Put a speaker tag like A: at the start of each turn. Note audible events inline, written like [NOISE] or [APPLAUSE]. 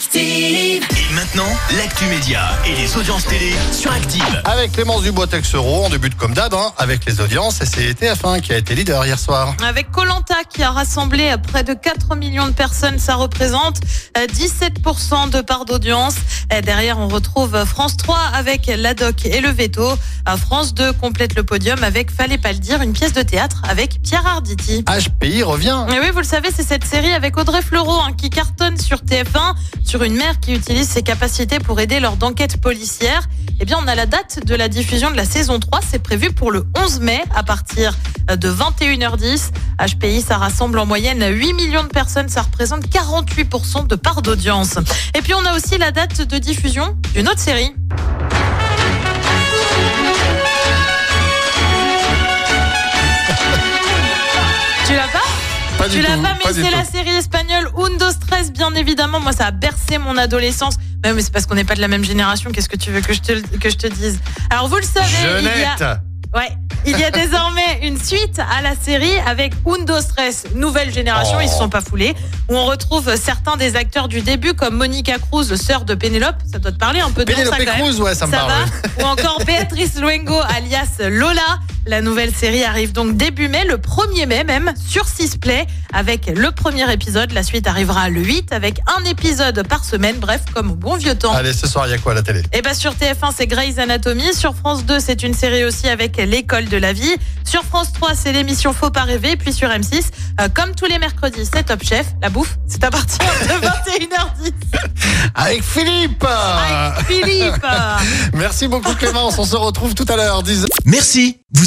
A: Active.
B: Et maintenant, l'actu média et les audiences télé sur Active.
C: Avec Clémence Dubois Texero, on débute comme d'hab hein, avec les audiences et c'est TF1 qui a été leader hier soir.
D: Avec Colanta qui a rassemblé près de 4 millions de personnes, ça représente euh, 17% de part d'audience. Euh, Derrière, on retrouve France 3 avec l'ADOC et le Veto. Euh, France 2 complète le podium avec Fallait pas le dire, une pièce de théâtre avec Pierre Arditi.
C: HPI revient.
D: Et oui, vous le savez, c'est cette série avec Audrey Fleurot hein, qui cartonne sur TF1 sur une mère qui utilise ses capacités pour aider lors d'enquêtes policières. Eh bien, on a la date de la diffusion de la saison 3. C'est prévu pour le 11 mai à partir de 21h10. HPI, ça rassemble en moyenne 8 millions de personnes. Ça représente 48% de part d'audience. Et puis, on a aussi la date de diffusion d'une autre série. Pas Tu l'as pas, mais c'est la série espagnole Undo Stress, bien évidemment. Moi, ça a bercé mon adolescence. Mais, mais c'est parce qu'on n'est pas de la même génération. Qu'est-ce que tu veux que je te, que je te dise? Alors, vous le savez, il y a... Ouais, il y a désormais une suite à la série avec Undo Stress, nouvelle génération,
C: Oh.
D: ils se sont pas foulés, où on retrouve certains des acteurs du début comme Monica Cruz, sœur de Pénélope, ça doit te parler un peu de ça, même.
C: Cruz, ouais, ça me
D: Ça
C: parle.
D: va Ou encore [LAUGHS] Béatrice Luengo alias Lola. La nouvelle série arrive donc début mai, le 1er mai même, sur Sisplay, avec le premier épisode. La suite arrivera le 8 avec un épisode par semaine, bref, comme au bon vieux temps.
C: Allez, ce soir, il y a quoi à la télé?
D: Et bah sur TF1 c'est Grey's Anatomy, sur France 2 c'est une série aussi avec l'école de la vie, sur France 3 c'est l'émission Faut pas rêver, puis sur M6 euh, comme tous les mercredis c'est Top Chef, la bouffe c'est à partir de [LAUGHS] 21h10
C: Avec Philippe.
D: Avec Philippe. [LAUGHS]
C: Merci beaucoup Clémence, on se retrouve tout à l'heure. 10
B: Merci,